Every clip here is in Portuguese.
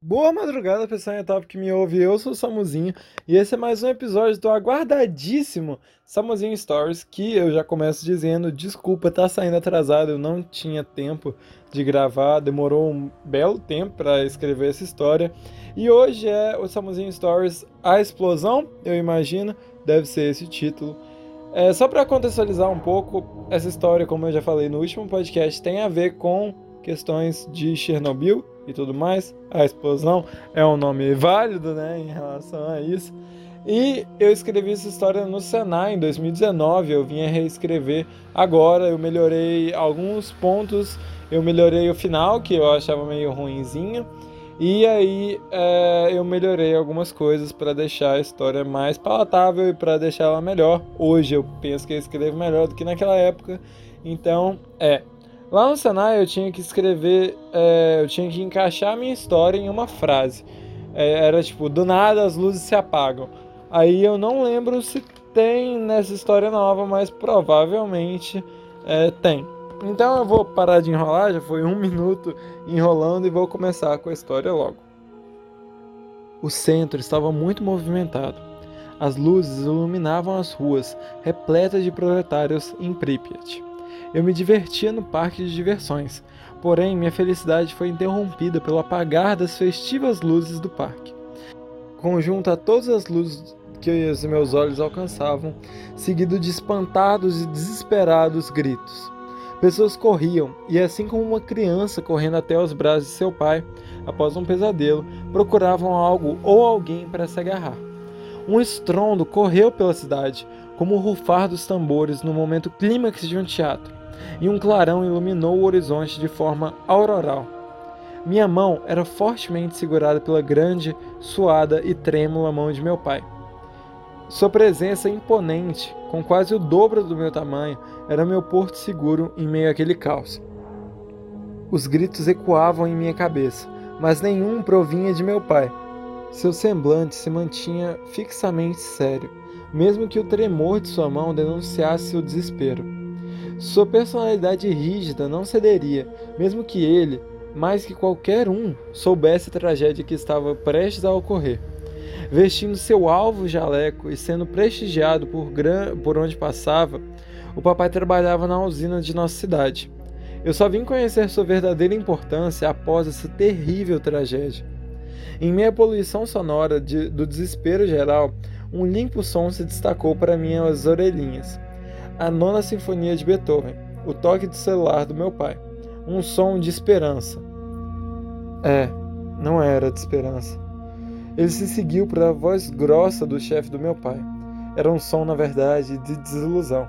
Boa madrugada, pessoal top que me ouve. Eu sou o Samuzinho e esse é mais um episódio do aguardadíssimo Samuzinho Stories. Que eu já começo dizendo: desculpa, tá saindo atrasado, eu não tinha tempo de gravar, demorou um belo tempo para escrever essa história. E hoje é o Samuzinho Stories A Explosão, eu imagino, deve ser esse o título. É, só para contextualizar um pouco, essa história, como eu já falei no último podcast, tem a ver com questões de Chernobyl e tudo mais. A explosão é um nome válido, né, em relação a isso. E eu escrevi essa história no Senai em 2019. Eu vinha reescrever agora. Eu melhorei alguns pontos. Eu melhorei o final, que eu achava meio ruinzinho. E aí é, eu melhorei algumas coisas para deixar a história mais palatável e para deixar ela melhor. Hoje eu penso que eu escrevo melhor do que naquela época. Então, é, Lá no Senai eu tinha que escrever, é, eu tinha que encaixar a minha história em uma frase. É, era tipo, do nada as luzes se apagam. Aí eu não lembro se tem nessa história nova, mas provavelmente é, tem. Então eu vou parar de enrolar, já foi um minuto enrolando e vou começar com a história logo. O centro estava muito movimentado. As luzes iluminavam as ruas, repletas de proletários em Pripyat. Eu me divertia no parque de diversões, porém minha felicidade foi interrompida pelo apagar das festivas luzes do parque. Conjunto a todas as luzes que os meus olhos alcançavam, seguido de espantados e desesperados gritos. Pessoas corriam, e assim como uma criança correndo até os braços de seu pai, após um pesadelo, procuravam algo ou alguém para se agarrar. Um estrondo correu pela cidade, como o rufar dos tambores no momento clímax de um teatro e um clarão iluminou o horizonte de forma auroral. Minha mão era fortemente segurada pela grande, suada e trêmula mão de meu pai. Sua presença imponente, com quase o dobro do meu tamanho, era meu porto seguro em meio àquele caos. Os gritos ecoavam em minha cabeça, mas nenhum provinha de meu pai. Seu semblante se mantinha fixamente sério, mesmo que o tremor de sua mão denunciasse seu desespero. Sua personalidade rígida não cederia, mesmo que ele, mais que qualquer um, soubesse a tragédia que estava prestes a ocorrer. Vestindo seu alvo jaleco e sendo prestigiado por, gran... por onde passava, o papai trabalhava na usina de nossa cidade. Eu só vim conhecer sua verdadeira importância após essa terrível tragédia. Em meia poluição sonora de... do desespero geral, um limpo som se destacou para minhas orelhinhas a nona sinfonia de Beethoven, o toque de celular do meu pai, um som de esperança. É, não era de esperança. Ele se seguiu para a voz grossa do chefe do meu pai. Era um som, na verdade, de desilusão.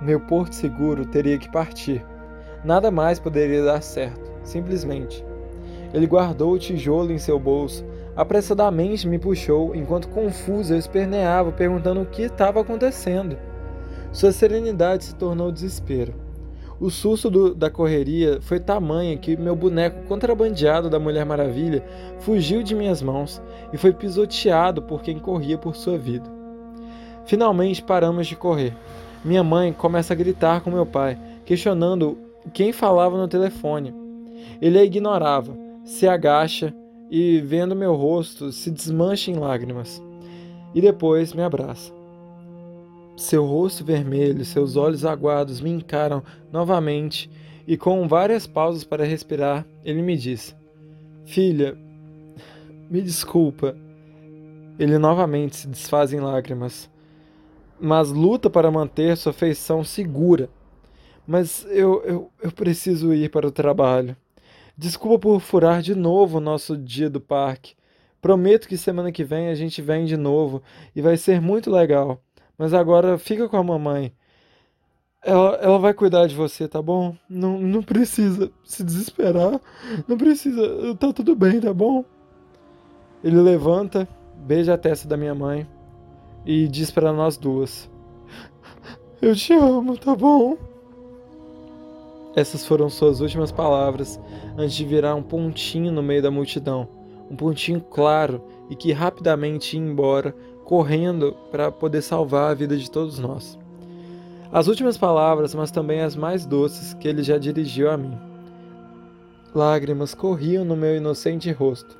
Meu porto seguro teria que partir. Nada mais poderia dar certo, simplesmente. Ele guardou o tijolo em seu bolso, apressadamente me puxou enquanto confuso eu esperneava, perguntando o que estava acontecendo. Sua serenidade se tornou desespero. O susto do, da correria foi tamanho que meu boneco contrabandeado da Mulher Maravilha fugiu de minhas mãos e foi pisoteado por quem corria por sua vida. Finalmente paramos de correr. Minha mãe começa a gritar com meu pai, questionando quem falava no telefone. Ele a ignorava, se agacha e, vendo meu rosto, se desmancha em lágrimas. E depois me abraça. Seu rosto vermelho, seus olhos aguados me encaram novamente e, com várias pausas para respirar, ele me disse: Filha, me desculpa. Ele novamente se desfaz em lágrimas, mas luta para manter sua feição segura. Mas eu, eu, eu preciso ir para o trabalho. Desculpa por furar de novo o nosso dia do parque. Prometo que semana que vem a gente vem de novo e vai ser muito legal. Mas agora fica com a mamãe. Ela, ela vai cuidar de você, tá bom? Não, não precisa se desesperar. Não precisa. Tá tudo bem, tá bom? Ele levanta, beija a testa da minha mãe e diz para nós duas: Eu te amo, tá bom? Essas foram suas últimas palavras antes de virar um pontinho no meio da multidão. Um pontinho claro e que rapidamente ia embora correndo para poder salvar a vida de todos nós. As últimas palavras, mas também as mais doces que ele já dirigiu a mim. Lágrimas corriam no meu inocente rosto.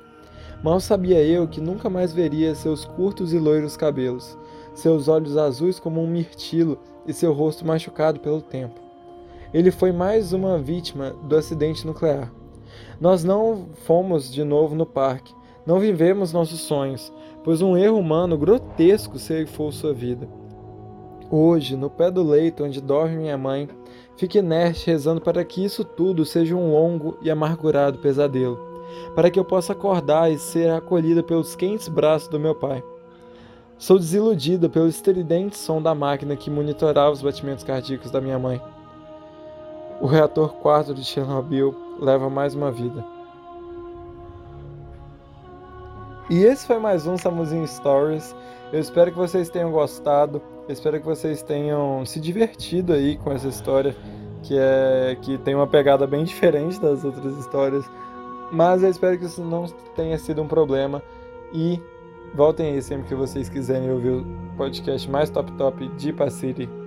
Mal sabia eu que nunca mais veria seus curtos e loiros cabelos, seus olhos azuis como um mirtilo e seu rosto machucado pelo tempo. Ele foi mais uma vítima do acidente nuclear. Nós não fomos de novo no parque, não vivemos nossos sonhos, pois um erro humano grotesco ceifou sua vida. Hoje, no pé do leito onde dorme minha mãe, fique inerte rezando para que isso tudo seja um longo e amargurado pesadelo, para que eu possa acordar e ser acolhida pelos quentes braços do meu pai. Sou desiludida pelo estridente som da máquina que monitorava os batimentos cardíacos da minha mãe. O reator 4 de Chernobyl leva mais uma vida. E esse foi mais um Samuzinho Stories. Eu espero que vocês tenham gostado. Eu espero que vocês tenham se divertido aí com essa história que é que tem uma pegada bem diferente das outras histórias. Mas eu espero que isso não tenha sido um problema e voltem aí sempre que vocês quiserem ouvir o podcast mais top top de Pacity